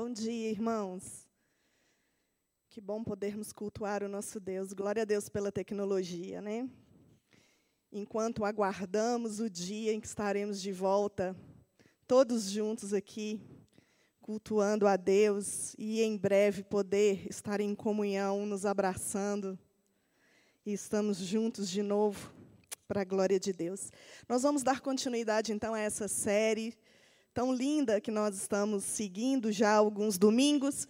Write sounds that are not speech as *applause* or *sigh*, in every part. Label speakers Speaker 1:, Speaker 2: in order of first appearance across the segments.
Speaker 1: Bom dia, irmãos. Que bom podermos cultuar o nosso Deus. Glória a Deus pela tecnologia, né? Enquanto aguardamos o dia em que estaremos de volta, todos juntos aqui, cultuando a Deus e em breve poder estar em comunhão, nos abraçando e estamos juntos de novo para a glória de Deus. Nós vamos dar continuidade então a essa série tão linda que nós estamos seguindo já alguns domingos,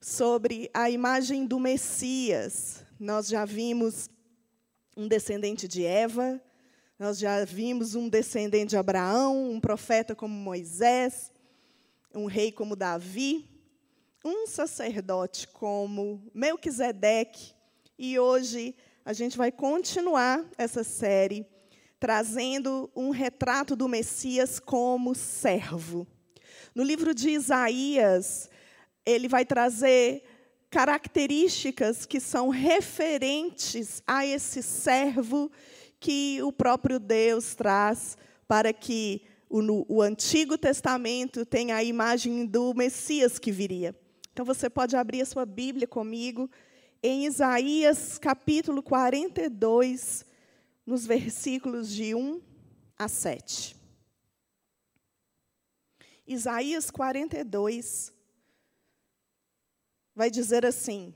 Speaker 1: sobre a imagem do Messias. Nós já vimos um descendente de Eva, nós já vimos um descendente de Abraão, um profeta como Moisés, um rei como Davi, um sacerdote como Melquisedeque, e hoje a gente vai continuar essa série trazendo um retrato do Messias como servo. No livro de Isaías, ele vai trazer características que são referentes a esse servo que o próprio Deus traz para que o, o Antigo Testamento tenha a imagem do Messias que viria. Então você pode abrir a sua Bíblia comigo em Isaías capítulo 42, nos versículos de 1 a 7. Isaías 42 vai dizer assim: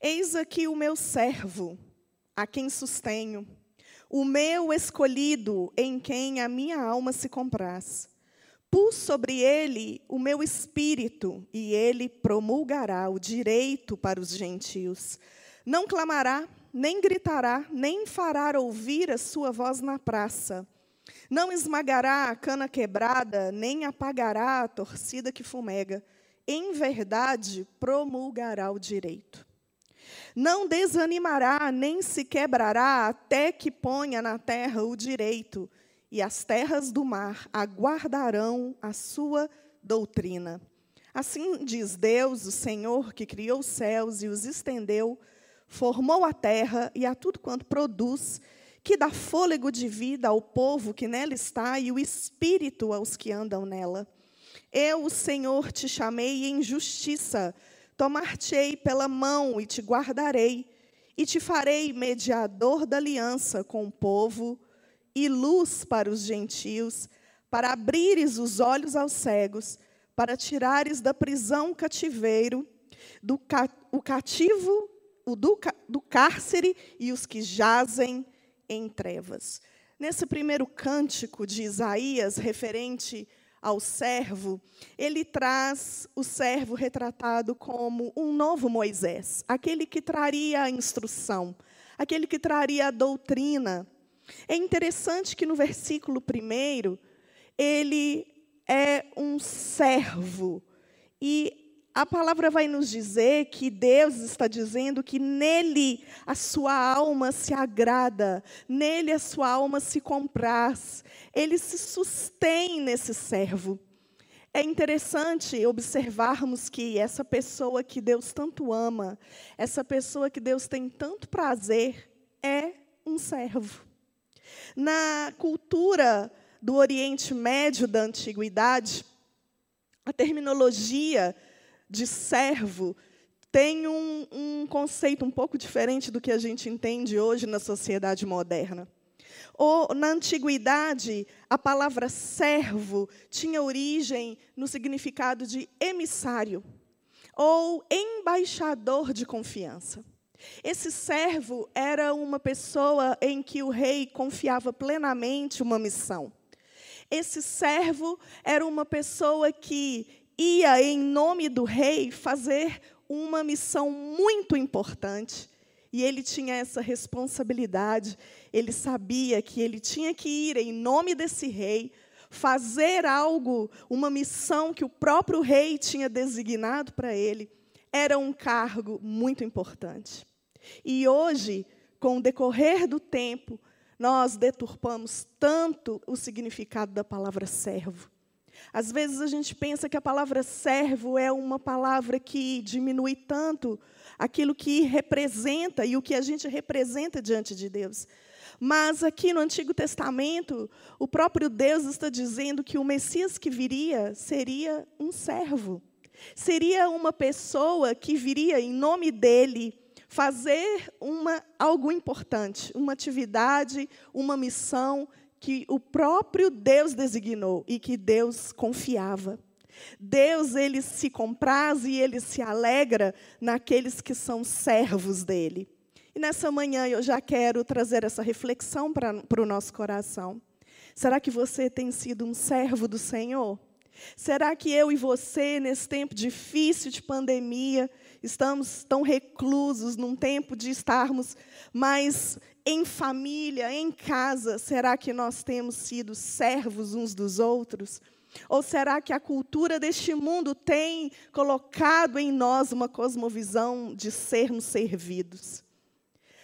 Speaker 1: Eis aqui o meu servo, a quem sustenho, o meu escolhido, em quem a minha alma se compraz. Pus sobre ele o meu espírito, e ele promulgará o direito para os gentios. Não clamará nem gritará, nem fará ouvir a sua voz na praça. Não esmagará a cana quebrada, nem apagará a torcida que fumega. Em verdade, promulgará o direito. Não desanimará, nem se quebrará, até que ponha na terra o direito, e as terras do mar aguardarão a sua doutrina. Assim diz Deus, o Senhor, que criou os céus e os estendeu formou a terra e a tudo quanto produz, que dá fôlego de vida ao povo que nela está e o espírito aos que andam nela. Eu, o Senhor, te chamei em justiça, tomar-te-ei pela mão e te guardarei, e te farei mediador da aliança com o povo e luz para os gentios, para abrires os olhos aos cegos, para tirares da prisão o cativeiro, do ca o cativo o do, do cárcere e os que jazem em trevas. Nesse primeiro cântico de Isaías, referente ao servo, ele traz o servo retratado como um novo Moisés, aquele que traria a instrução, aquele que traria a doutrina. É interessante que no versículo primeiro, ele é um servo. E a palavra vai nos dizer que Deus está dizendo que nele a sua alma se agrada, nele a sua alma se compraz, ele se sustém nesse servo. É interessante observarmos que essa pessoa que Deus tanto ama, essa pessoa que Deus tem tanto prazer, é um servo. Na cultura do Oriente Médio da antiguidade, a terminologia de servo tem um, um conceito um pouco diferente do que a gente entende hoje na sociedade moderna. Ou, na antiguidade, a palavra servo tinha origem no significado de emissário ou embaixador de confiança. Esse servo era uma pessoa em que o rei confiava plenamente uma missão. Esse servo era uma pessoa que ia, em nome do rei, fazer uma missão muito importante. E ele tinha essa responsabilidade. Ele sabia que ele tinha que ir em nome desse rei, fazer algo, uma missão que o próprio rei tinha designado para ele. Era um cargo muito importante. E hoje, com o decorrer do tempo, nós deturpamos tanto o significado da palavra servo. Às vezes a gente pensa que a palavra servo é uma palavra que diminui tanto aquilo que representa e o que a gente representa diante de Deus. Mas aqui no Antigo Testamento, o próprio Deus está dizendo que o Messias que viria seria um servo. Seria uma pessoa que viria em nome dele fazer uma, algo importante, uma atividade, uma missão que o próprio Deus designou e que Deus confiava. Deus ele se compraz e ele se alegra naqueles que são servos dele. E nessa manhã eu já quero trazer essa reflexão para, o nosso coração. Será que você tem sido um servo do Senhor? Será que eu e você, nesse tempo difícil de pandemia, estamos tão reclusos, num tempo de estarmos mais em família, em casa? Será que nós temos sido servos uns dos outros? Ou será que a cultura deste mundo tem colocado em nós uma cosmovisão de sermos servidos?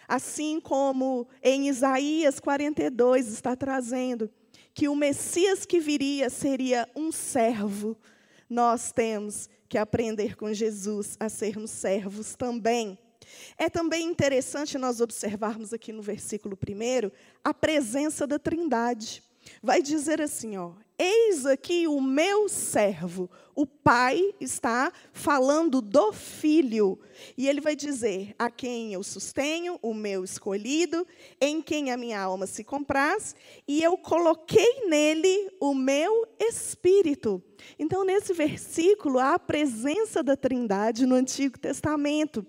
Speaker 1: Assim como em Isaías 42 está trazendo que o Messias que viria seria um servo, nós temos que aprender com Jesus a sermos servos também. É também interessante nós observarmos aqui no versículo 1 a presença da Trindade. Vai dizer assim, ó: Eis aqui o meu servo. O pai está falando do filho. E ele vai dizer: A quem eu sustenho, o meu escolhido, em quem a minha alma se compraz, e eu coloquei nele o meu espírito. Então, nesse versículo, há a presença da Trindade no Antigo Testamento.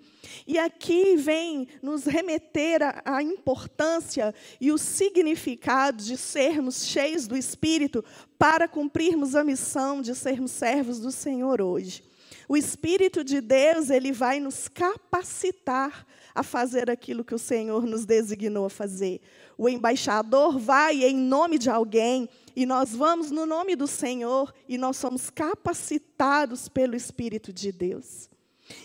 Speaker 1: E aqui vem nos remeter à importância e o significado de sermos cheios do Espírito para cumprirmos a missão de sermos servos do Senhor hoje. O Espírito de Deus, ele vai nos capacitar a fazer aquilo que o Senhor nos designou a fazer. O embaixador vai em nome de alguém e nós vamos no nome do Senhor e nós somos capacitados pelo Espírito de Deus.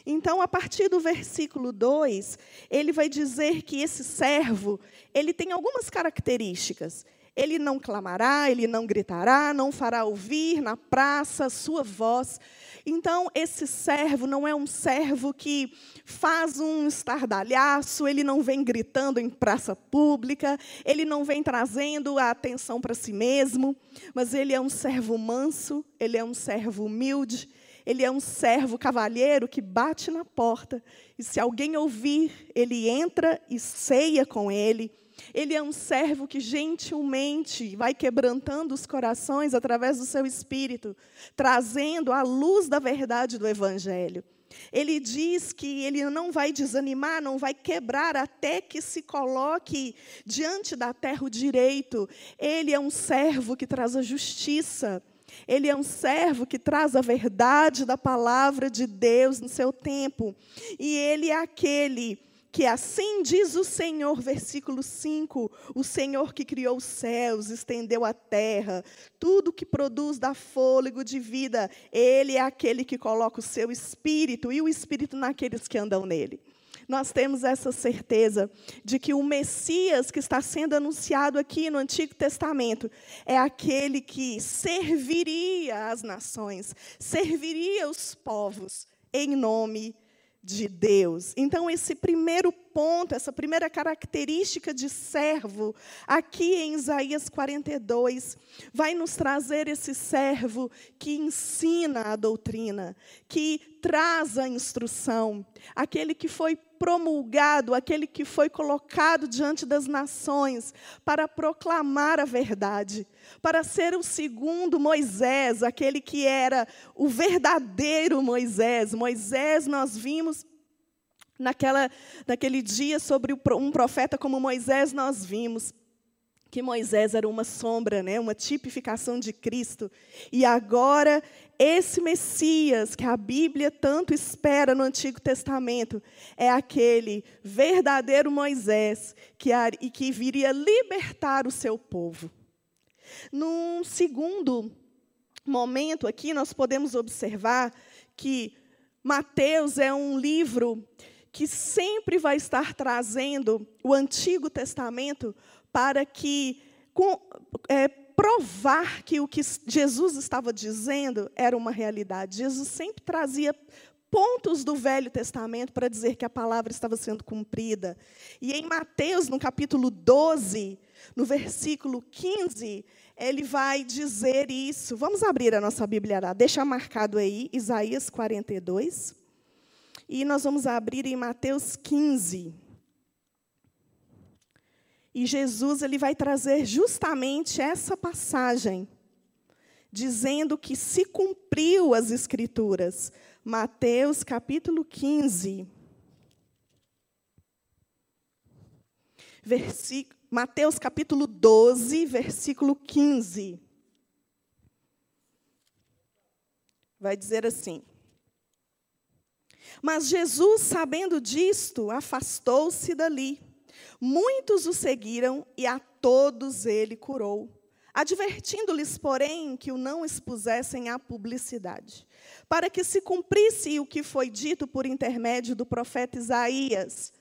Speaker 1: Então, a partir do versículo 2, ele vai dizer que esse servo, ele tem algumas características. Ele não clamará, ele não gritará, não fará ouvir na praça sua voz. Então, esse servo não é um servo que faz um estardalhaço, ele não vem gritando em praça pública, ele não vem trazendo a atenção para si mesmo, mas ele é um servo manso, ele é um servo humilde, ele é um servo cavalheiro que bate na porta, e se alguém ouvir, ele entra e ceia com ele. Ele é um servo que gentilmente vai quebrantando os corações através do seu espírito, trazendo a luz da verdade do Evangelho. Ele diz que ele não vai desanimar, não vai quebrar até que se coloque diante da terra o direito. Ele é um servo que traz a justiça. Ele é um servo que traz a verdade da palavra de Deus no seu tempo. E ele é aquele que assim diz o Senhor, versículo 5: o Senhor que criou os céus, estendeu a terra, tudo que produz dá fôlego de vida, Ele é aquele que coloca o seu espírito e o espírito naqueles que andam nele. Nós temos essa certeza de que o Messias que está sendo anunciado aqui no Antigo Testamento é aquele que serviria as nações, serviria os povos em nome de de Deus. Então, esse primeiro ponto, essa primeira característica de servo, aqui em Isaías 42, vai nos trazer esse servo que ensina a doutrina, que traz a instrução, aquele que foi promulgado, aquele que foi colocado diante das nações para proclamar a verdade, para ser o segundo Moisés, aquele que era o verdadeiro Moisés. Moisés, nós vimos naquela, naquele dia sobre um profeta como Moisés, nós vimos que Moisés era uma sombra, né, uma tipificação de Cristo. E agora, esse Messias que a Bíblia tanto espera no Antigo Testamento, é aquele verdadeiro Moisés que, e que viria libertar o seu povo. Num segundo momento aqui, nós podemos observar que Mateus é um livro que sempre vai estar trazendo o Antigo Testamento para que com, é, provar que o que Jesus estava dizendo era uma realidade. Jesus sempre trazia pontos do Velho Testamento para dizer que a palavra estava sendo cumprida. E em Mateus, no capítulo 12, no versículo 15, ele vai dizer isso. Vamos abrir a nossa Bíblia lá. Deixa marcado aí, Isaías 42. E nós vamos abrir em Mateus 15. E Jesus ele vai trazer justamente essa passagem, dizendo que se cumpriu as escrituras. Mateus capítulo 15. Versículo, Mateus capítulo 12, versículo 15. Vai dizer assim: Mas Jesus, sabendo disto, afastou-se dali. Muitos o seguiram e a todos ele curou, advertindo-lhes, porém, que o não expusessem à publicidade, para que se cumprisse o que foi dito por intermédio do profeta Isaías: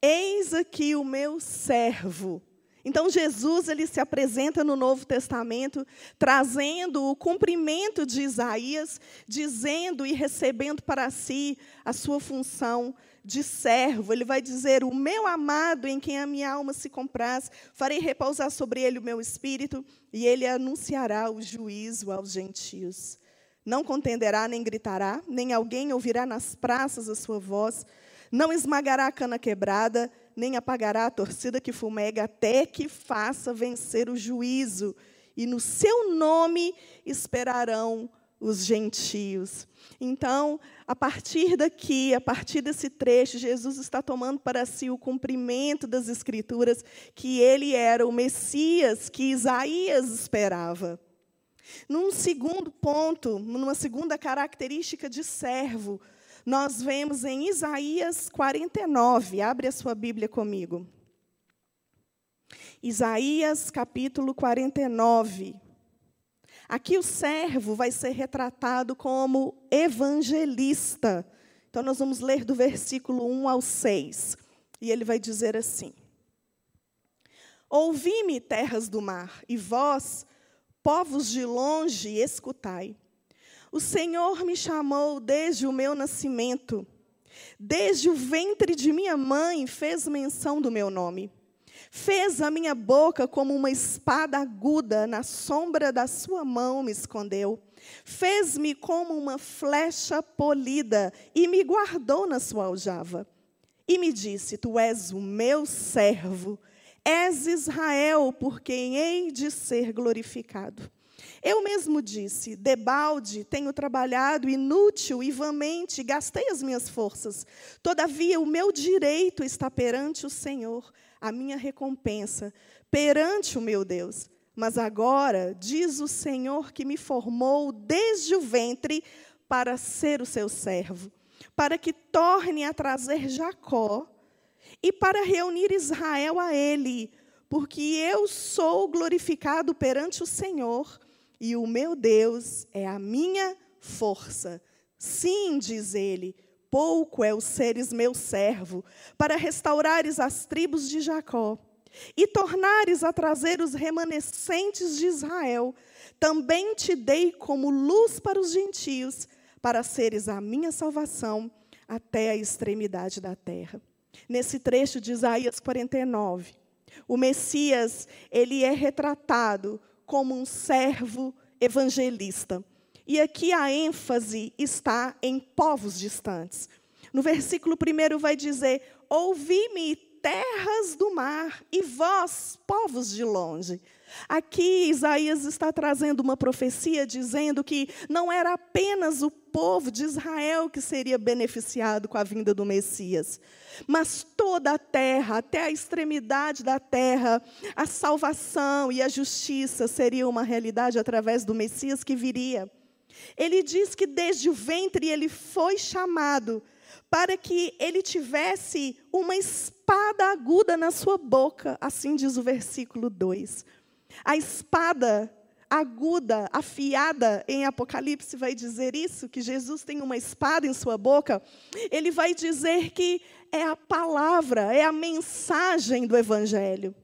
Speaker 1: Eis aqui o meu servo, então Jesus ele se apresenta no Novo Testamento trazendo o cumprimento de Isaías, dizendo e recebendo para si a sua função de servo. Ele vai dizer: "O meu amado em quem a minha alma se compraz, farei repousar sobre ele o meu espírito, e ele anunciará o juízo aos gentios. Não contenderá nem gritará, nem alguém ouvirá nas praças a sua voz, não esmagará a cana quebrada, nem apagará a torcida que fumega, até que faça vencer o juízo. E no seu nome esperarão os gentios. Então, a partir daqui, a partir desse trecho, Jesus está tomando para si o cumprimento das Escrituras, que ele era o Messias que Isaías esperava. Num segundo ponto, numa segunda característica de servo, nós vemos em Isaías 49. Abre a sua Bíblia comigo. Isaías capítulo 49. Aqui o servo vai ser retratado como evangelista. Então nós vamos ler do versículo 1 ao 6. E ele vai dizer assim: Ouvi-me, terras do mar, e vós, povos de longe, escutai. O Senhor me chamou desde o meu nascimento. Desde o ventre de minha mãe fez menção do meu nome. Fez a minha boca como uma espada aguda, na sombra da sua mão me escondeu. Fez-me como uma flecha polida e me guardou na sua aljava. E me disse: Tu és o meu servo, és Israel, por quem hei de ser glorificado. Eu mesmo disse: debalde, tenho trabalhado inútil e vamente, gastei as minhas forças. Todavia, o meu direito está perante o Senhor, a minha recompensa, perante o meu Deus. Mas agora, diz o Senhor que me formou desde o ventre para ser o seu servo, para que torne a trazer Jacó e para reunir Israel a ele, porque eu sou glorificado perante o Senhor e o meu Deus é a minha força. Sim, diz ele, pouco é o seres meu servo, para restaurares as tribos de Jacó e tornares a trazer os remanescentes de Israel. Também te dei como luz para os gentios, para seres a minha salvação até a extremidade da terra. Nesse trecho de Isaías 49, o Messias, ele é retratado como um servo evangelista. E aqui a ênfase está em povos distantes. No versículo 1 vai dizer: Ouvi-me, terras do mar, e vós, povos de longe. Aqui Isaías está trazendo uma profecia dizendo que não era apenas o povo de Israel que seria beneficiado com a vinda do Messias, mas toda a terra, até a extremidade da terra, a salvação e a justiça seria uma realidade através do Messias que viria. Ele diz que desde o ventre ele foi chamado para que ele tivesse uma espada aguda na sua boca, assim diz o versículo 2. A espada aguda, afiada em Apocalipse vai dizer isso, que Jesus tem uma espada em sua boca. Ele vai dizer que é a palavra, é a mensagem do evangelho.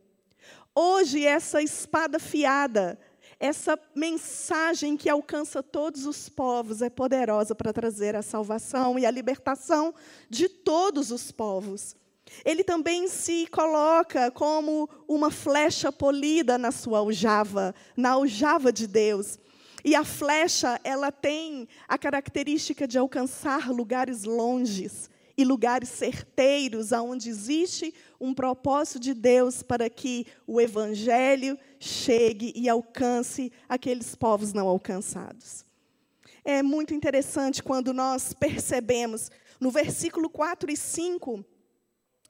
Speaker 1: Hoje essa espada fiada essa mensagem que alcança todos os povos é poderosa para trazer a salvação e a libertação de todos os povos. Ele também se coloca como uma flecha polida na sua aljava, na aljava de Deus. E a flecha, ela tem a característica de alcançar lugares longes e lugares certeiros, aonde existe um propósito de Deus para que o evangelho chegue e alcance aqueles povos não alcançados. É muito interessante quando nós percebemos no versículo 4 e 5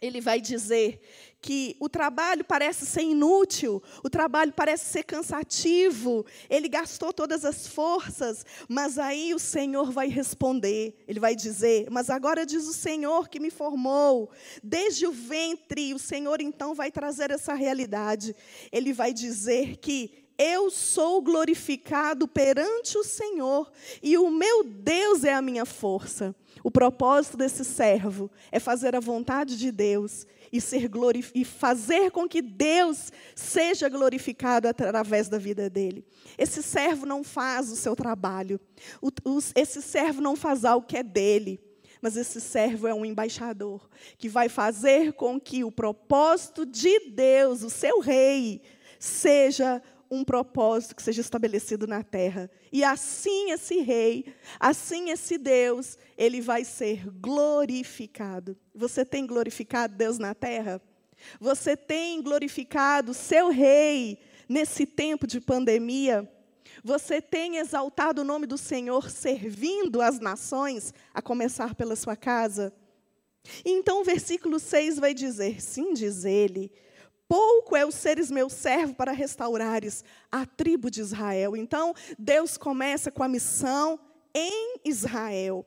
Speaker 1: ele vai dizer que o trabalho parece ser inútil, o trabalho parece ser cansativo, ele gastou todas as forças, mas aí o Senhor vai responder, ele vai dizer: Mas agora diz o Senhor que me formou, desde o ventre, o Senhor então vai trazer essa realidade, ele vai dizer que eu sou glorificado perante o Senhor, e o meu Deus é a minha força. O propósito desse servo é fazer a vontade de Deus e, ser e fazer com que Deus seja glorificado através da vida dele. Esse servo não faz o seu trabalho, o, o, esse servo não faz algo que é dele, mas esse servo é um embaixador que vai fazer com que o propósito de Deus, o seu rei, seja um propósito que seja estabelecido na terra. E assim esse rei, assim esse Deus, ele vai ser glorificado. Você tem glorificado Deus na terra? Você tem glorificado seu rei nesse tempo de pandemia? Você tem exaltado o nome do Senhor servindo as nações, a começar pela sua casa? Então o versículo 6 vai dizer: Sim, diz ele, pouco é o seres meu servo para restaurares a tribo de Israel. Então, Deus começa com a missão em Israel.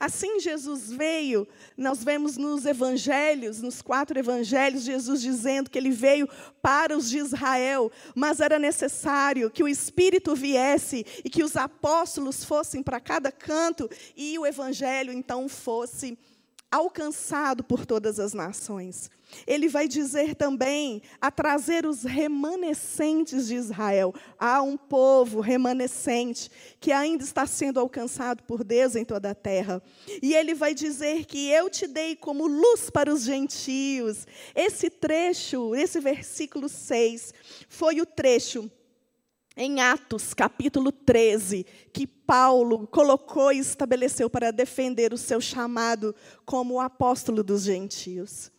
Speaker 1: Assim Jesus veio, nós vemos nos evangelhos, nos quatro evangelhos, Jesus dizendo que ele veio para os de Israel, mas era necessário que o Espírito viesse e que os apóstolos fossem para cada canto e o evangelho então fosse alcançado por todas as nações. Ele vai dizer também a trazer os remanescentes de Israel. Há um povo remanescente que ainda está sendo alcançado por Deus em toda a terra. E ele vai dizer que eu te dei como luz para os gentios. Esse trecho, esse versículo 6, foi o trecho em Atos, capítulo 13, que Paulo colocou e estabeleceu para defender o seu chamado como o apóstolo dos gentios.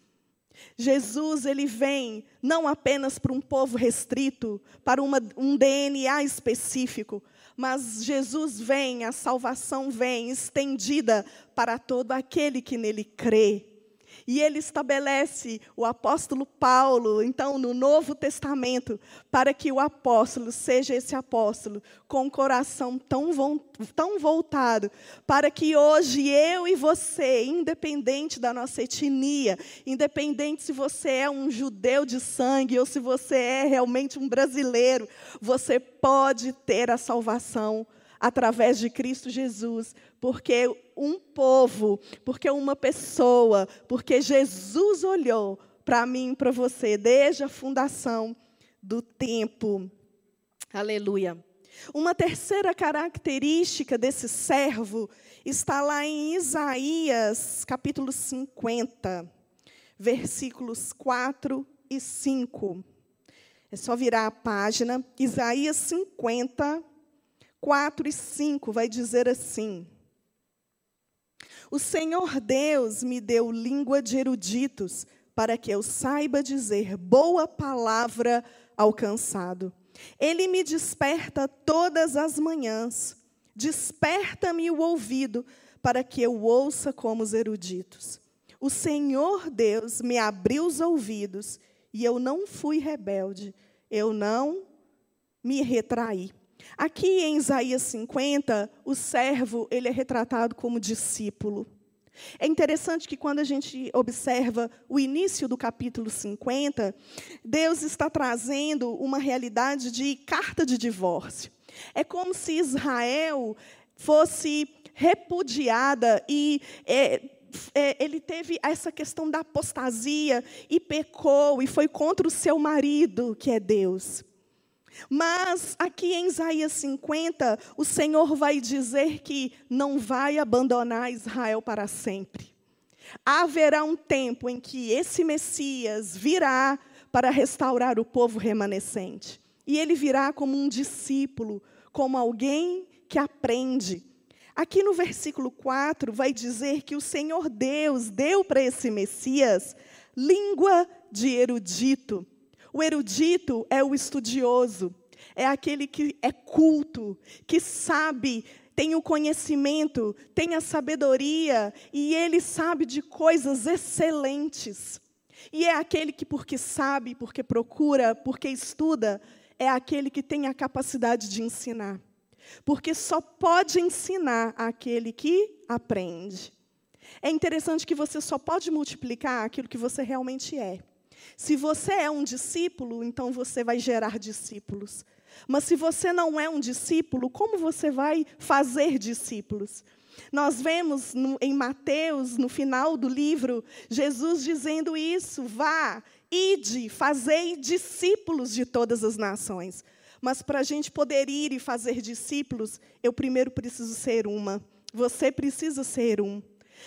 Speaker 1: Jesus ele vem não apenas para um povo restrito, para uma, um DNA específico, mas Jesus vem, a salvação vem estendida para todo aquele que nele crê. E ele estabelece o apóstolo Paulo, então, no Novo Testamento, para que o apóstolo seja esse apóstolo com um coração tão, tão voltado, para que hoje eu e você, independente da nossa etnia, independente se você é um judeu de sangue ou se você é realmente um brasileiro, você pode ter a salvação através de Cristo Jesus, porque um povo, porque uma pessoa, porque Jesus olhou para mim e para você desde a fundação do tempo. Aleluia. Uma terceira característica desse servo está lá em Isaías, capítulo 50, versículos 4 e 5. É só virar a página. Isaías 50, 4 e 5 vai dizer assim: O Senhor Deus me deu língua de eruditos, para que eu saiba dizer boa palavra ao cansado. Ele me desperta todas as manhãs, desperta-me o ouvido, para que eu ouça como os eruditos. O Senhor Deus me abriu os ouvidos, e eu não fui rebelde, eu não me retraí. Aqui em Isaías 50, o servo ele é retratado como discípulo. É interessante que quando a gente observa o início do capítulo 50, Deus está trazendo uma realidade de carta de divórcio. É como se Israel fosse repudiada e é, é, ele teve essa questão da apostasia e pecou e foi contra o seu marido, que é Deus. Mas aqui em Isaías 50, o Senhor vai dizer que não vai abandonar Israel para sempre. Haverá um tempo em que esse Messias virá para restaurar o povo remanescente. E ele virá como um discípulo, como alguém que aprende. Aqui no versículo 4 vai dizer que o Senhor Deus deu para esse Messias língua de erudito. O erudito é o estudioso, é aquele que é culto, que sabe, tem o conhecimento, tem a sabedoria e ele sabe de coisas excelentes. E é aquele que, porque sabe, porque procura, porque estuda, é aquele que tem a capacidade de ensinar. Porque só pode ensinar aquele que aprende. É interessante que você só pode multiplicar aquilo que você realmente é. Se você é um discípulo, então você vai gerar discípulos. Mas se você não é um discípulo, como você vai fazer discípulos? Nós vemos no, em Mateus, no final do livro, Jesus dizendo isso: vá, ide, fazei discípulos de todas as nações. Mas para a gente poder ir e fazer discípulos, eu primeiro preciso ser uma. Você precisa ser um.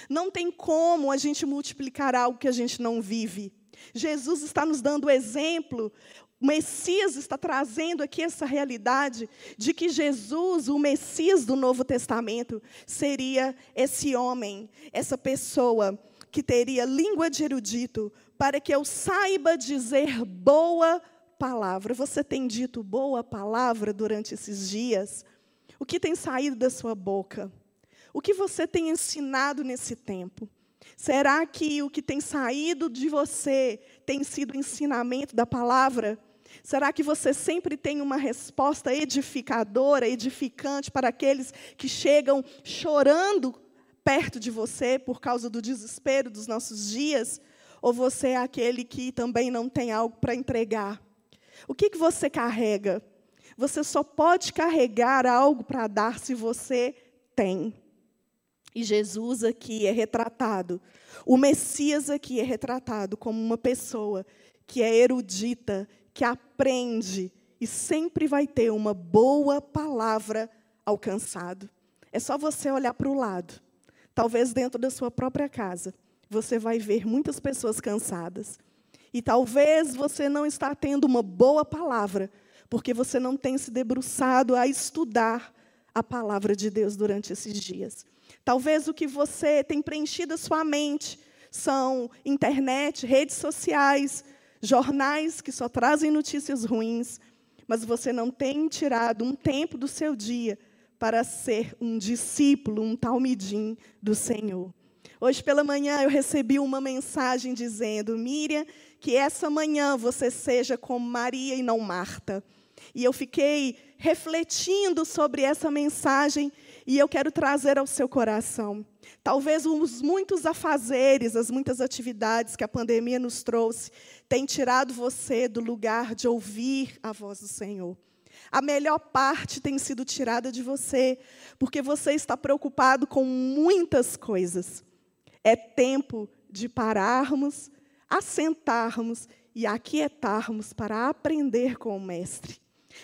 Speaker 1: Não tem como a gente multiplicar algo que a gente não vive. Jesus está nos dando exemplo, o Messias está trazendo aqui essa realidade de que Jesus, o Messias do Novo Testamento, seria esse homem, essa pessoa que teria língua de erudito, para que eu saiba dizer boa palavra. Você tem dito boa palavra durante esses dias? O que tem saído da sua boca? O que você tem ensinado nesse tempo? Será que o que tem saído de você tem sido ensinamento da palavra? Será que você sempre tem uma resposta edificadora, edificante para aqueles que chegam chorando perto de você por causa do desespero dos nossos dias? Ou você é aquele que também não tem algo para entregar? O que, que você carrega? Você só pode carregar algo para dar se você tem. E Jesus aqui é retratado, o Messias aqui é retratado como uma pessoa que é erudita, que aprende e sempre vai ter uma boa palavra alcançado. É só você olhar para o lado. Talvez dentro da sua própria casa, você vai ver muitas pessoas cansadas. E talvez você não está tendo uma boa palavra, porque você não tem se debruçado a estudar a palavra de Deus durante esses dias. Talvez o que você tem preenchido a sua mente são internet, redes sociais, jornais que só trazem notícias ruins, mas você não tem tirado um tempo do seu dia para ser um discípulo, um talmidim do Senhor. Hoje pela manhã eu recebi uma mensagem dizendo: Miriam, que essa manhã você seja como Maria e não Marta. E eu fiquei refletindo sobre essa mensagem e eu quero trazer ao seu coração. Talvez os muitos afazeres, as muitas atividades que a pandemia nos trouxe, tenham tirado você do lugar de ouvir a voz do Senhor. A melhor parte tem sido tirada de você, porque você está preocupado com muitas coisas. É tempo de pararmos, assentarmos e aquietarmos para aprender com o Mestre.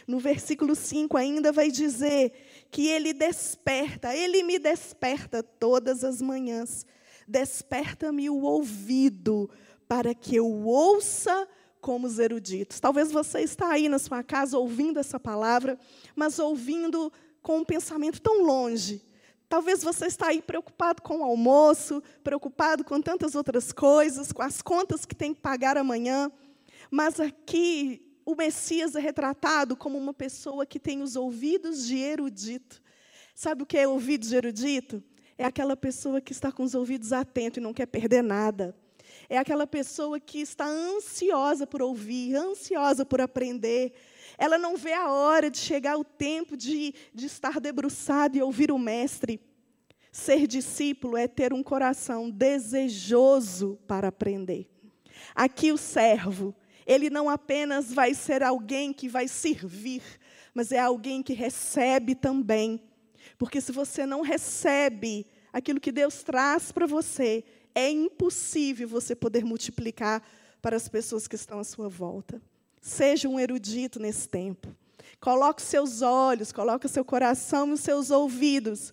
Speaker 1: No versículo 5 ainda vai dizer que ele desperta, ele me desperta todas as manhãs. Desperta-me o ouvido para que eu ouça como os eruditos. Talvez você está aí na sua casa ouvindo essa palavra, mas ouvindo com um pensamento tão longe. Talvez você está aí preocupado com o almoço, preocupado com tantas outras coisas, com as contas que tem que pagar amanhã. Mas aqui o Messias é retratado como uma pessoa que tem os ouvidos de erudito. Sabe o que é ouvido de erudito? É aquela pessoa que está com os ouvidos atentos e não quer perder nada. É aquela pessoa que está ansiosa por ouvir, ansiosa por aprender. Ela não vê a hora de chegar o tempo de, de estar debruçado e ouvir o Mestre. Ser discípulo é ter um coração desejoso para aprender. Aqui o servo, ele não apenas vai ser alguém que vai servir, mas é alguém que recebe também. Porque se você não recebe aquilo que Deus traz para você, é impossível você poder multiplicar para as pessoas que estão à sua volta. Seja um erudito nesse tempo. Coloque seus olhos, coloque seu coração e seus ouvidos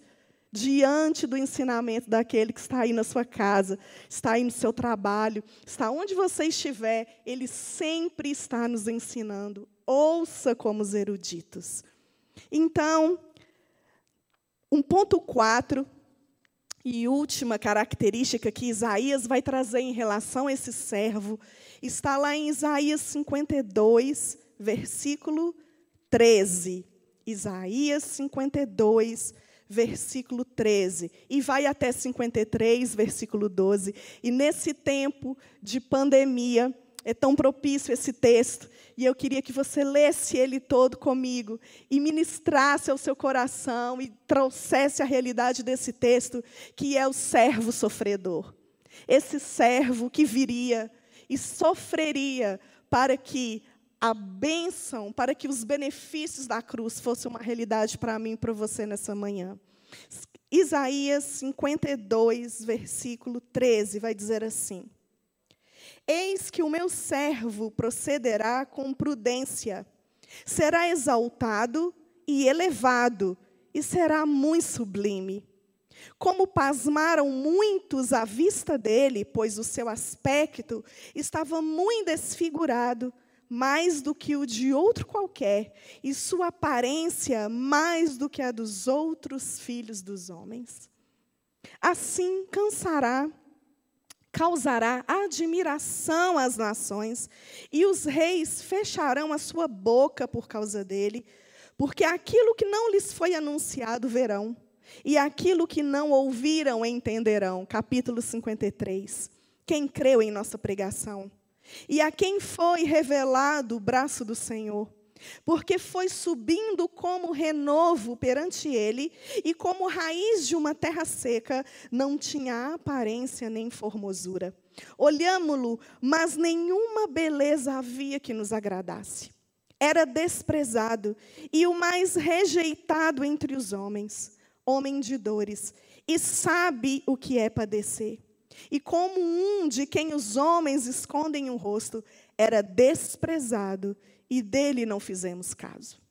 Speaker 1: diante do ensinamento daquele que está aí na sua casa, está aí no seu trabalho, está onde você estiver, ele sempre está nos ensinando. Ouça como os eruditos. Então, um ponto 4 e última característica que Isaías vai trazer em relação a esse servo está lá em Isaías 52, versículo 13. Isaías 52, versículo 13, e vai até 53, versículo 12. E nesse tempo de pandemia, é tão propício esse texto, e eu queria que você lesse ele todo comigo e ministrasse ao seu coração e trouxesse a realidade desse texto, que é o servo sofredor. Esse servo que viria e sofreria para que a bênção, para que os benefícios da cruz fossem uma realidade para mim e para você nessa manhã. Isaías 52, versículo 13, vai dizer assim: Eis que o meu servo procederá com prudência, será exaltado e elevado, e será muito sublime. Como pasmaram muitos à vista dele, pois o seu aspecto estava muito desfigurado, mais do que o de outro qualquer, e sua aparência mais do que a dos outros filhos dos homens. Assim cansará, causará admiração às nações, e os reis fecharão a sua boca por causa dele, porque aquilo que não lhes foi anunciado verão, e aquilo que não ouviram entenderão. Capítulo 53. Quem creu em nossa pregação? E a quem foi revelado o braço do Senhor? Porque foi subindo como renovo perante ele, e como raiz de uma terra seca, não tinha aparência nem formosura. Olhámo-lo, mas nenhuma beleza havia que nos agradasse. Era desprezado e o mais rejeitado entre os homens, homem de dores, e sabe o que é padecer e como um de quem os homens escondem o rosto, era desprezado e dele não fizemos caso.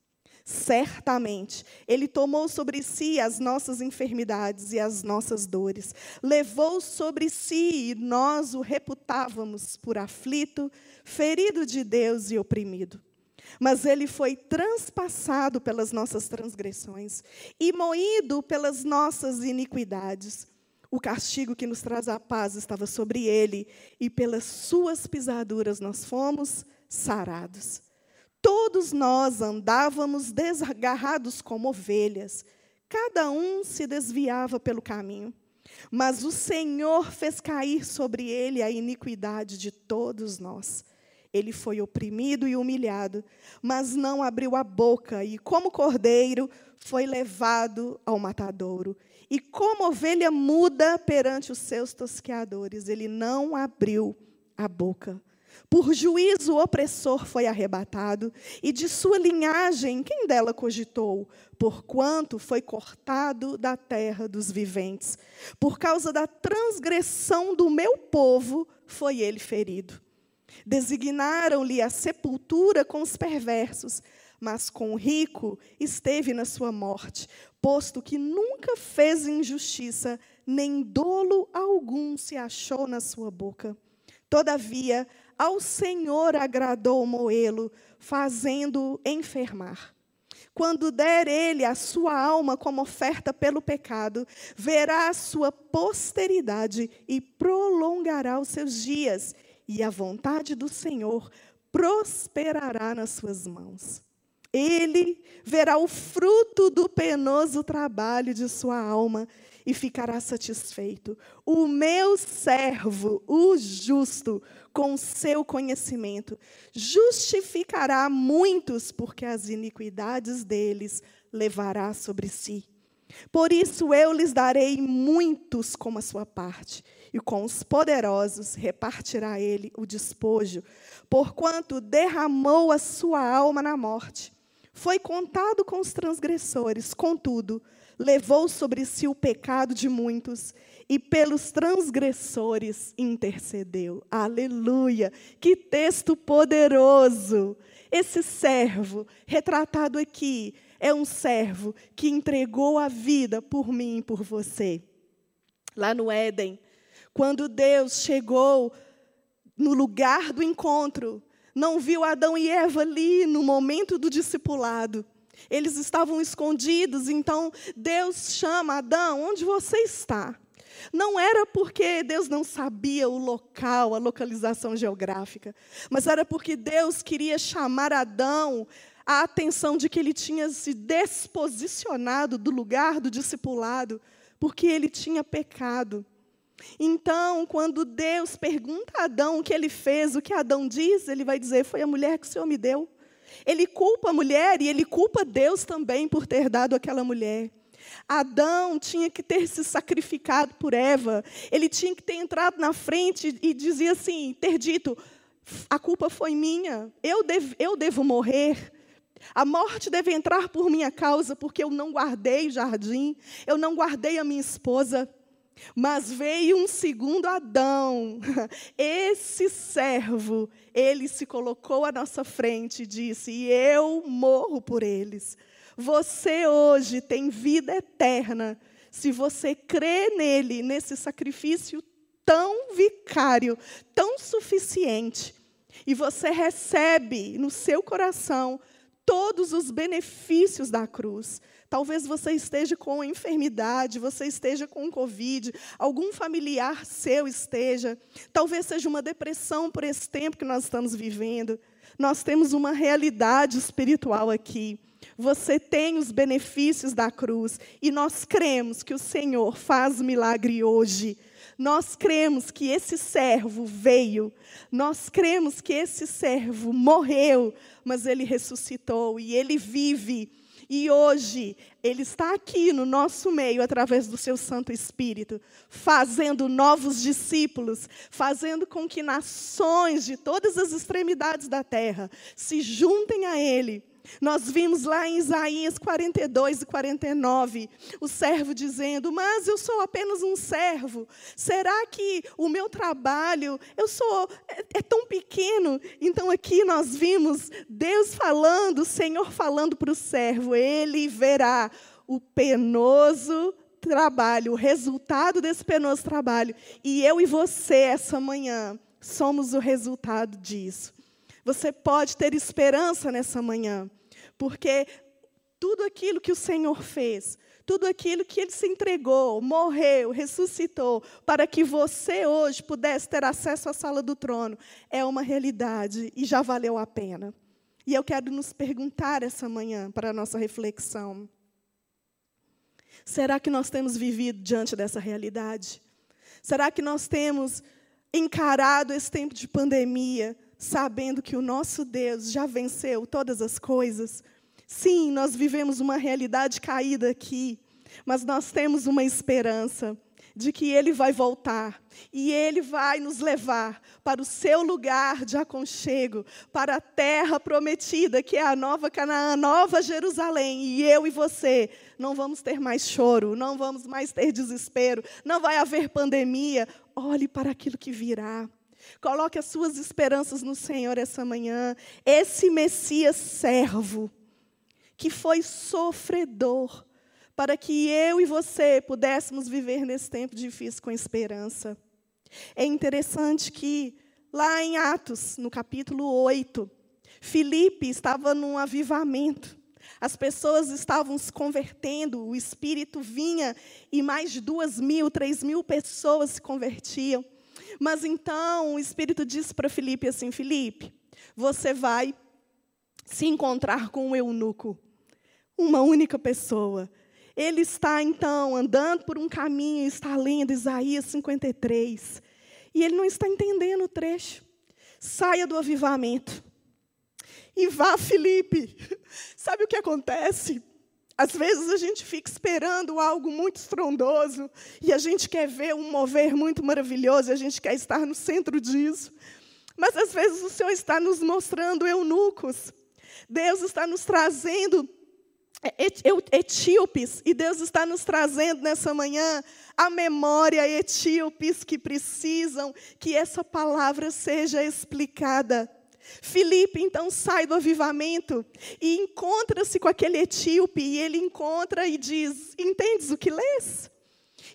Speaker 1: Certamente, Ele tomou sobre si as nossas enfermidades e as nossas dores, levou sobre si e nós o reputávamos por aflito, ferido de Deus e oprimido. Mas Ele foi transpassado pelas nossas transgressões e moído pelas nossas iniquidades. O castigo que nos traz a paz estava sobre ele, e pelas suas pisaduras nós fomos sarados. Todos nós andávamos desgarrados como ovelhas, cada um se desviava pelo caminho. Mas o Senhor fez cair sobre ele a iniquidade de todos nós. Ele foi oprimido e humilhado, mas não abriu a boca, e como cordeiro foi levado ao matadouro. E como ovelha muda perante os seus tosqueadores, ele não abriu a boca. Por juízo o opressor foi arrebatado, e de sua linhagem quem dela cogitou? Porquanto foi cortado da terra dos viventes. Por causa da transgressão do meu povo foi ele ferido. Designaram-lhe a sepultura com os perversos, mas com o rico esteve na sua morte, posto que nunca fez injustiça, nem dolo algum se achou na sua boca. Todavia, ao Senhor agradou moê-lo, fazendo-o enfermar. Quando der ele a sua alma como oferta pelo pecado, verá a sua posteridade e prolongará os seus dias, e a vontade do Senhor prosperará nas suas mãos. Ele verá o fruto do penoso trabalho de sua alma e ficará satisfeito. O meu servo, o justo, com seu conhecimento, justificará muitos, porque as iniquidades deles levará sobre si. Por isso eu lhes darei muitos como a sua parte, e com os poderosos repartirá ele o despojo, porquanto derramou a sua alma na morte foi contado com os transgressores, contudo, levou sobre si o pecado de muitos e pelos transgressores intercedeu. Aleluia! Que texto poderoso! Esse servo, retratado aqui, é um servo que entregou a vida por mim e por você. Lá no Éden, quando Deus chegou no lugar do encontro, não viu Adão e Eva ali no momento do discipulado. Eles estavam escondidos, então Deus chama Adão, onde você está? Não era porque Deus não sabia o local, a localização geográfica, mas era porque Deus queria chamar Adão a atenção de que ele tinha se desposicionado do lugar do discipulado, porque ele tinha pecado. Então, quando Deus pergunta a Adão o que ele fez, o que Adão diz, ele vai dizer: Foi a mulher que o Senhor me deu. Ele culpa a mulher e ele culpa Deus também por ter dado aquela mulher. Adão tinha que ter se sacrificado por Eva. Ele tinha que ter entrado na frente e dizia assim, ter dito: a culpa foi minha. Eu devo, eu devo morrer. A morte deve entrar por minha causa, porque eu não guardei o jardim, eu não guardei a minha esposa. Mas veio um segundo Adão. *laughs* Esse servo, ele se colocou à nossa frente e disse: e Eu morro por eles. Você hoje tem vida eterna se você crê nele, nesse sacrifício tão vicário, tão suficiente. E você recebe no seu coração todos os benefícios da cruz. Talvez você esteja com enfermidade, você esteja com Covid, algum familiar seu esteja. Talvez seja uma depressão por esse tempo que nós estamos vivendo. Nós temos uma realidade espiritual aqui. Você tem os benefícios da cruz e nós cremos que o Senhor faz milagre hoje. Nós cremos que esse servo veio, nós cremos que esse servo morreu, mas ele ressuscitou e ele vive e hoje, Ele está aqui no nosso meio, através do Seu Santo Espírito, fazendo novos discípulos, fazendo com que nações de todas as extremidades da terra se juntem a Ele nós vimos lá em Isaías 42 e 49, o servo dizendo: Mas eu sou apenas um servo. Será que o meu trabalho, eu sou, é, é tão pequeno? Então aqui nós vimos Deus falando, o Senhor falando para o servo: Ele verá o penoso trabalho, o resultado desse penoso trabalho. E eu e você, essa manhã, somos o resultado disso. Você pode ter esperança nessa manhã. Porque tudo aquilo que o Senhor fez, tudo aquilo que ele se entregou, morreu, ressuscitou, para que você hoje pudesse ter acesso à sala do trono, é uma realidade e já valeu a pena. E eu quero nos perguntar essa manhã, para a nossa reflexão: será que nós temos vivido diante dessa realidade? Será que nós temos encarado esse tempo de pandemia sabendo que o nosso Deus já venceu todas as coisas. Sim, nós vivemos uma realidade caída aqui, mas nós temos uma esperança de que Ele vai voltar e Ele vai nos levar para o seu lugar de aconchego, para a terra prometida, que é a nova Canaã, nova Jerusalém. E eu e você não vamos ter mais choro, não vamos mais ter desespero, não vai haver pandemia. Olhe para aquilo que virá. Coloque as suas esperanças no Senhor essa manhã. Esse Messias servo, que foi sofredor, para que eu e você pudéssemos viver nesse tempo difícil com esperança. É interessante que, lá em Atos, no capítulo 8, Filipe estava num avivamento. As pessoas estavam se convertendo, o Espírito vinha e mais de duas mil, três mil pessoas se convertiam. Mas então o Espírito disse para Filipe assim: Filipe, você vai se encontrar com um eunuco, uma única pessoa. Ele está então andando por um caminho, está lendo Isaías 53, e ele não está entendendo o trecho. Saia do avivamento e vá, Felipe. *laughs* Sabe o que acontece? Às vezes a gente fica esperando algo muito estrondoso e a gente quer ver um mover muito maravilhoso, a gente quer estar no centro disso. Mas às vezes o Senhor está nos mostrando eunucos. Deus está nos trazendo etíopes, e Deus está nos trazendo nessa manhã a memória etíopes que precisam que essa palavra seja explicada. Filipe então sai do avivamento e encontra-se com aquele etíope, e ele encontra e diz: Entendes o que lês?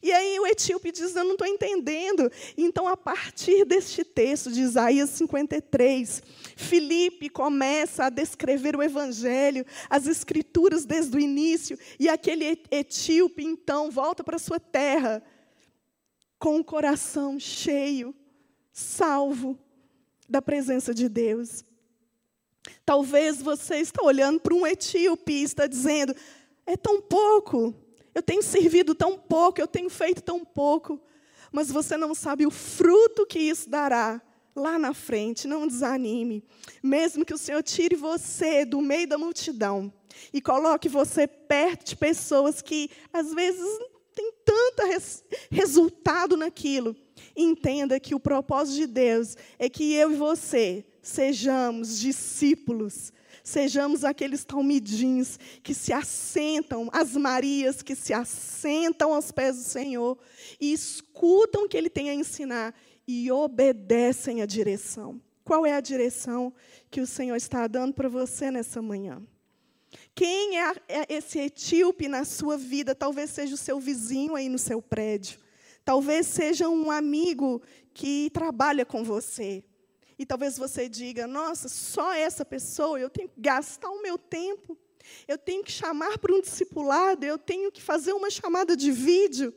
Speaker 1: E aí o etíope diz: Eu não estou entendendo. Então, a partir deste texto de Isaías 53, Filipe começa a descrever o evangelho, as escrituras desde o início, e aquele etíope então volta para sua terra com o coração cheio, salvo da presença de Deus. Talvez você está olhando para um etíope e está dizendo: é tão pouco, eu tenho servido tão pouco, eu tenho feito tão pouco, mas você não sabe o fruto que isso dará lá na frente. Não desanime. Mesmo que o Senhor tire você do meio da multidão e coloque você perto de pessoas que às vezes tem tanto res resultado naquilo. Entenda que o propósito de Deus é que eu e você sejamos discípulos Sejamos aqueles talmidins que se assentam, as Marias que se assentam aos pés do Senhor e escutam o que Ele tem a ensinar e obedecem a direção. Qual é a direção que o Senhor está dando para você nessa manhã? Quem é, é esse etíope na sua vida? Talvez seja o seu vizinho aí no seu prédio. Talvez seja um amigo que trabalha com você. E talvez você diga: nossa, só essa pessoa, eu tenho que gastar o meu tempo, eu tenho que chamar para um discipulado, eu tenho que fazer uma chamada de vídeo.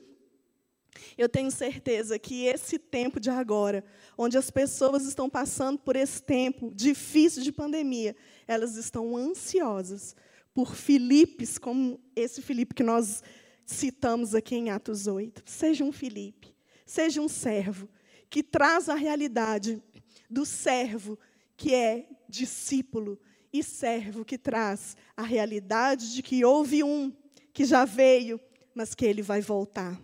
Speaker 1: Eu tenho certeza que esse tempo de agora, onde as pessoas estão passando por esse tempo difícil de pandemia, elas estão ansiosas por Filipes, como esse Filipe que nós citamos aqui em Atos 8. Seja um Filipe, seja um servo que traz a realidade do servo que é discípulo e servo que traz a realidade de que houve um que já veio, mas que ele vai voltar.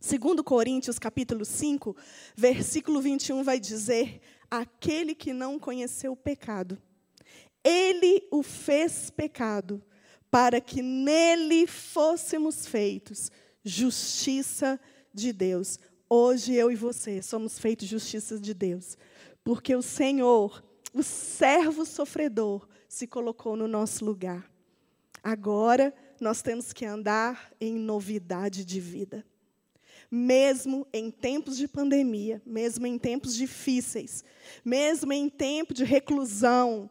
Speaker 1: Segundo Coríntios, capítulo 5, versículo 21 vai dizer: aquele que não conheceu o pecado, ele o fez pecado, para que nele fôssemos feitos justiça de Deus. Hoje eu e você somos feitos justiça de Deus, porque o Senhor, o servo sofredor, se colocou no nosso lugar. Agora nós temos que andar em novidade de vida. Mesmo em tempos de pandemia, mesmo em tempos difíceis, mesmo em tempo de reclusão,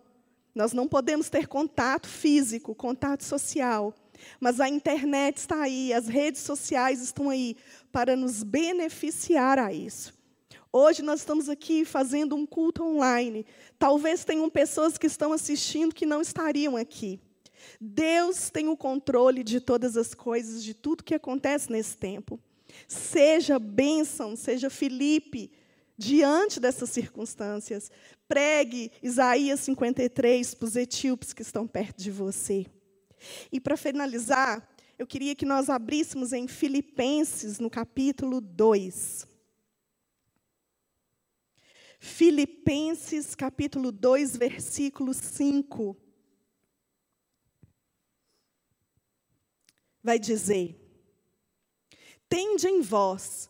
Speaker 1: nós não podemos ter contato físico, contato social, mas a internet está aí, as redes sociais estão aí para nos beneficiar a isso. Hoje nós estamos aqui fazendo um culto online. Talvez tenham pessoas que estão assistindo que não estariam aqui. Deus tem o controle de todas as coisas, de tudo que acontece nesse tempo. Seja bênção, seja Felipe, diante dessas circunstâncias. Pregue Isaías 53 para os etíopes que estão perto de você. E para finalizar, eu queria que nós abríssemos em Filipenses, no capítulo 2. Filipenses capítulo 2, versículo 5. Vai dizer: Tende em vós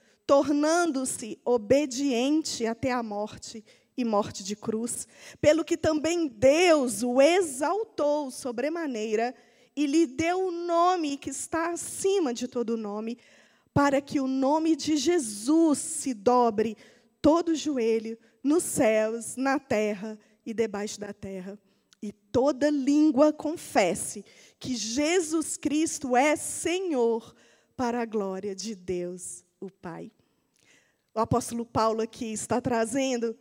Speaker 1: tornando-se obediente até a morte e morte de cruz, pelo que também Deus o exaltou sobremaneira e lhe deu o nome que está acima de todo nome, para que o nome de Jesus se dobre todo joelho, nos céus, na terra e debaixo da terra. E toda língua confesse que Jesus Cristo é Senhor, para a glória de Deus, o Pai. O apóstolo Paulo aqui está trazendo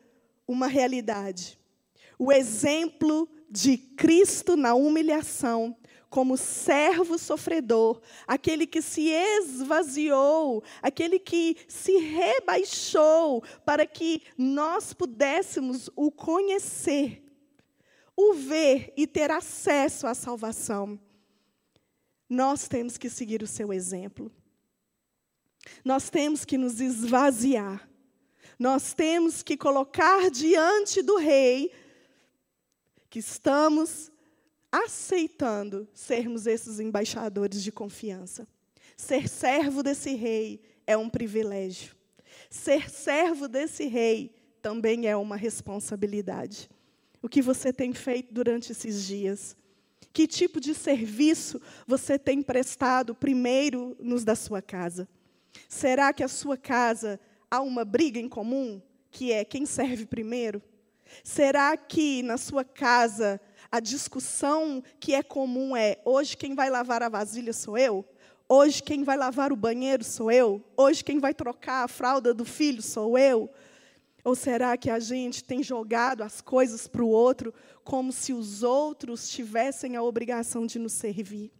Speaker 1: uma realidade. O exemplo de Cristo na humilhação, como servo sofredor, aquele que se esvaziou, aquele que se rebaixou para que nós pudéssemos o conhecer, o ver e ter acesso à salvação. Nós temos que seguir o seu exemplo. Nós temos que nos esvaziar. Nós temos que colocar diante do Rei que estamos aceitando sermos esses embaixadores de confiança. Ser servo desse Rei é um privilégio. Ser servo desse Rei também é uma responsabilidade. O que você tem feito durante esses dias? Que tipo de serviço você tem prestado primeiro nos da sua casa? Será que a sua casa há uma briga em comum, que é quem serve primeiro? Será que na sua casa a discussão que é comum é: hoje quem vai lavar a vasilha sou eu? Hoje quem vai lavar o banheiro sou eu? Hoje quem vai trocar a fralda do filho sou eu? Ou será que a gente tem jogado as coisas para o outro como se os outros tivessem a obrigação de nos servir?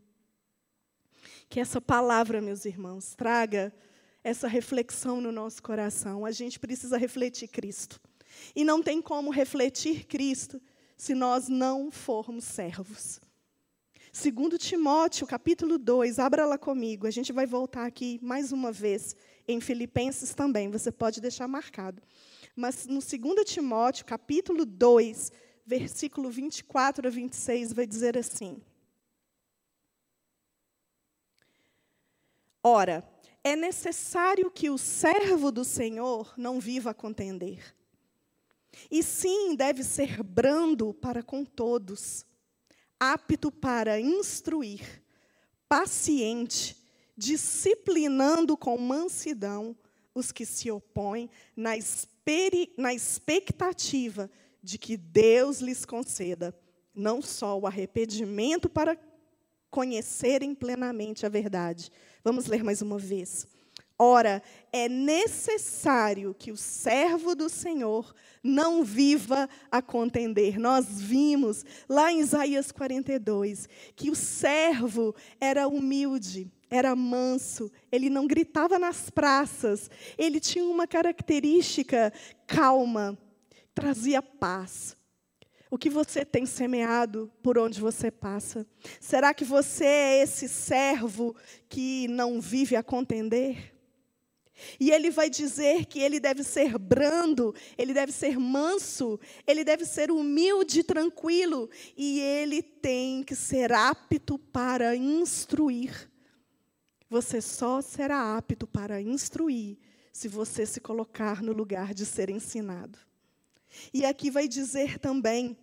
Speaker 1: Que essa palavra, meus irmãos, traga essa reflexão no nosso coração. A gente precisa refletir Cristo. E não tem como refletir Cristo se nós não formos servos. Segundo Timóteo, capítulo 2, abra lá comigo. A gente vai voltar aqui mais uma vez em Filipenses também, você pode deixar marcado. Mas no 2 Timóteo, capítulo 2, versículo 24 a 26, vai dizer assim: Ora, é necessário que o servo do Senhor não viva a contender. E sim, deve ser brando para com todos, apto para instruir, paciente, disciplinando com mansidão os que se opõem, na, na expectativa de que Deus lhes conceda não só o arrependimento para conhecerem plenamente a verdade. Vamos ler mais uma vez. Ora, é necessário que o servo do Senhor não viva a contender. Nós vimos lá em Isaías 42 que o servo era humilde, era manso, ele não gritava nas praças, ele tinha uma característica calma, trazia paz. O que você tem semeado por onde você passa? Será que você é esse servo que não vive a contender? E ele vai dizer que ele deve ser brando, ele deve ser manso, ele deve ser humilde e tranquilo, e ele tem que ser apto para instruir. Você só será apto para instruir se você se colocar no lugar de ser ensinado. E aqui vai dizer também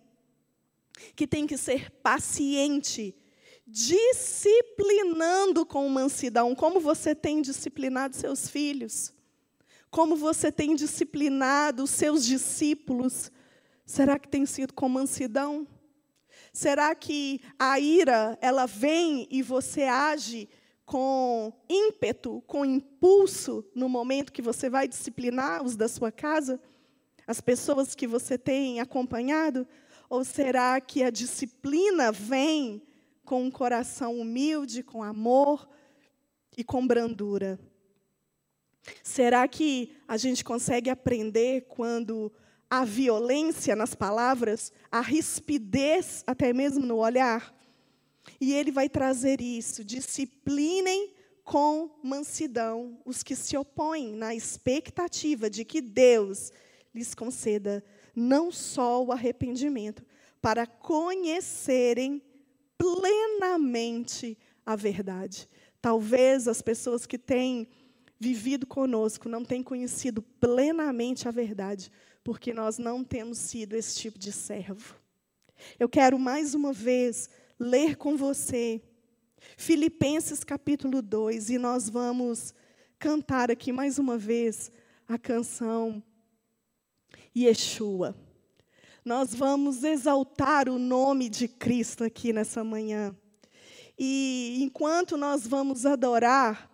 Speaker 1: que tem que ser paciente, disciplinando com mansidão. Como você tem disciplinado seus filhos? Como você tem disciplinado seus discípulos? Será que tem sido com mansidão? Será que a ira, ela vem e você age com ímpeto, com impulso no momento que você vai disciplinar os da sua casa? As pessoas que você tem acompanhado? Ou será que a disciplina vem com um coração humilde, com amor e com brandura? Será que a gente consegue aprender quando a violência nas palavras, a rispidez até mesmo no olhar? E ele vai trazer isso: disciplinem com mansidão os que se opõem, na expectativa de que Deus lhes conceda não só o arrependimento, para conhecerem plenamente a verdade. Talvez as pessoas que têm vivido conosco não tenham conhecido plenamente a verdade, porque nós não temos sido esse tipo de servo. Eu quero mais uma vez ler com você Filipenses capítulo 2 e nós vamos cantar aqui mais uma vez a canção Yeshua. Nós vamos exaltar o nome de Cristo aqui nessa manhã. E enquanto nós vamos adorar,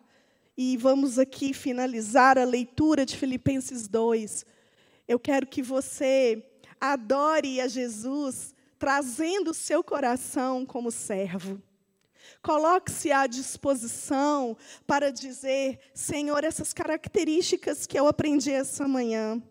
Speaker 1: e vamos aqui finalizar a leitura de Filipenses 2, eu quero que você adore a Jesus trazendo o seu coração como servo. Coloque-se à disposição para dizer: Senhor, essas características que eu aprendi essa manhã.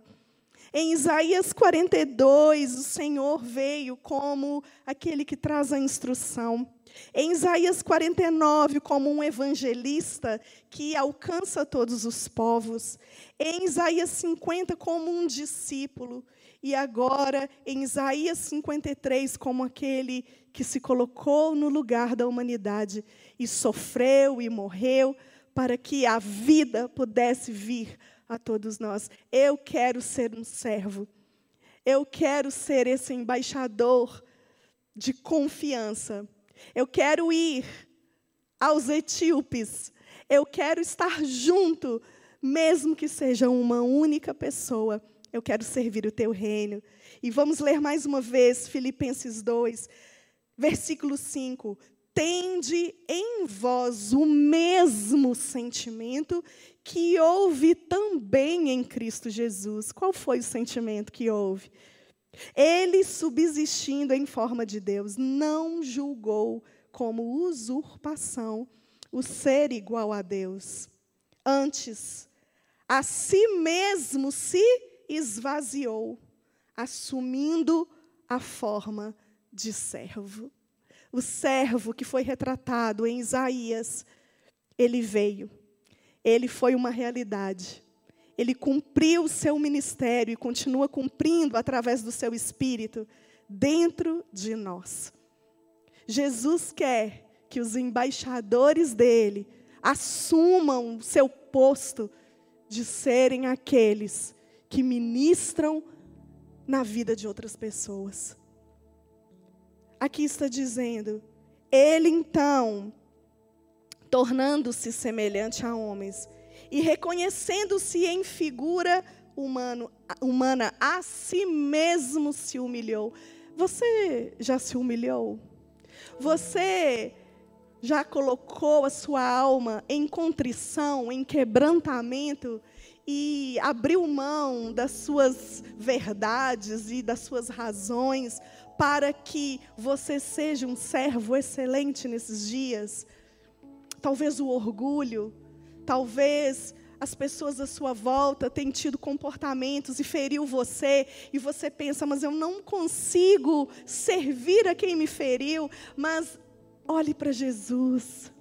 Speaker 1: Em Isaías 42, o Senhor veio como aquele que traz a instrução. Em Isaías 49, como um evangelista que alcança todos os povos. Em Isaías 50, como um discípulo. E agora, em Isaías 53, como aquele que se colocou no lugar da humanidade e sofreu e morreu para que a vida pudesse vir a todos nós. Eu quero ser um servo. Eu quero ser esse embaixador de confiança eu quero ir aos etíopes. Eu quero estar junto, mesmo que seja uma única pessoa. Eu quero servir o teu reino. E vamos ler mais uma vez Filipenses 2, versículo 5. Tende em vós o mesmo sentimento que houve também em Cristo Jesus. Qual foi o sentimento que houve? Ele, subsistindo em forma de Deus, não julgou como usurpação o ser igual a Deus. Antes, a si mesmo se esvaziou, assumindo a forma de servo. O servo que foi retratado em Isaías, ele veio, ele foi uma realidade ele cumpriu o seu ministério e continua cumprindo através do seu espírito dentro de nós. Jesus quer que os embaixadores dele assumam o seu posto de serem aqueles que ministram na vida de outras pessoas. Aqui está dizendo, ele então, tornando-se semelhante a homens, e reconhecendo-se em figura humano, humana, a si mesmo se humilhou. Você já se humilhou? Você já colocou a sua alma em contrição, em quebrantamento e abriu mão das suas verdades e das suas razões para que você seja um servo excelente nesses dias? Talvez o orgulho, Talvez as pessoas à sua volta tenham tido comportamentos e feriu você, e você pensa, mas eu não consigo servir a quem me feriu. Mas olhe para Jesus.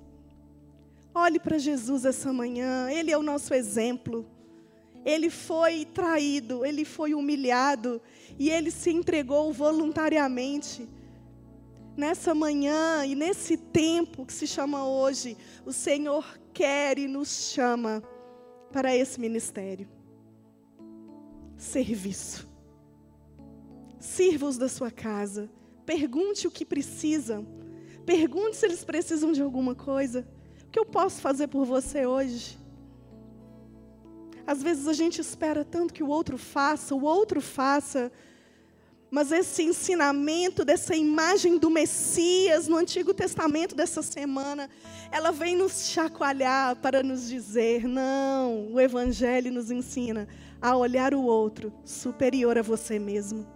Speaker 1: Olhe para Jesus essa manhã, Ele é o nosso exemplo. Ele foi traído, ele foi humilhado e ele se entregou voluntariamente. Nessa manhã e nesse tempo que se chama hoje, o Senhor quer e nos chama para esse ministério. Serviço. Sirva-os da sua casa. Pergunte o que precisam. Pergunte se eles precisam de alguma coisa. O que eu posso fazer por você hoje? Às vezes a gente espera tanto que o outro faça, o outro faça, mas esse ensinamento dessa imagem do Messias no Antigo Testamento dessa semana, ela vem nos chacoalhar para nos dizer: não, o Evangelho nos ensina a olhar o outro superior a você mesmo.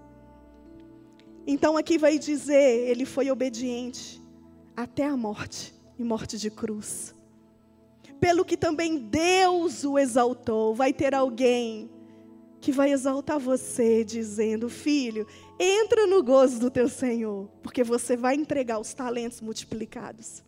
Speaker 1: Então aqui vai dizer: ele foi obediente até a morte e morte de cruz. Pelo que também Deus o exaltou, vai ter alguém que vai exaltar você, dizendo: Filho, entra no gozo do teu Senhor, porque você vai entregar os talentos multiplicados.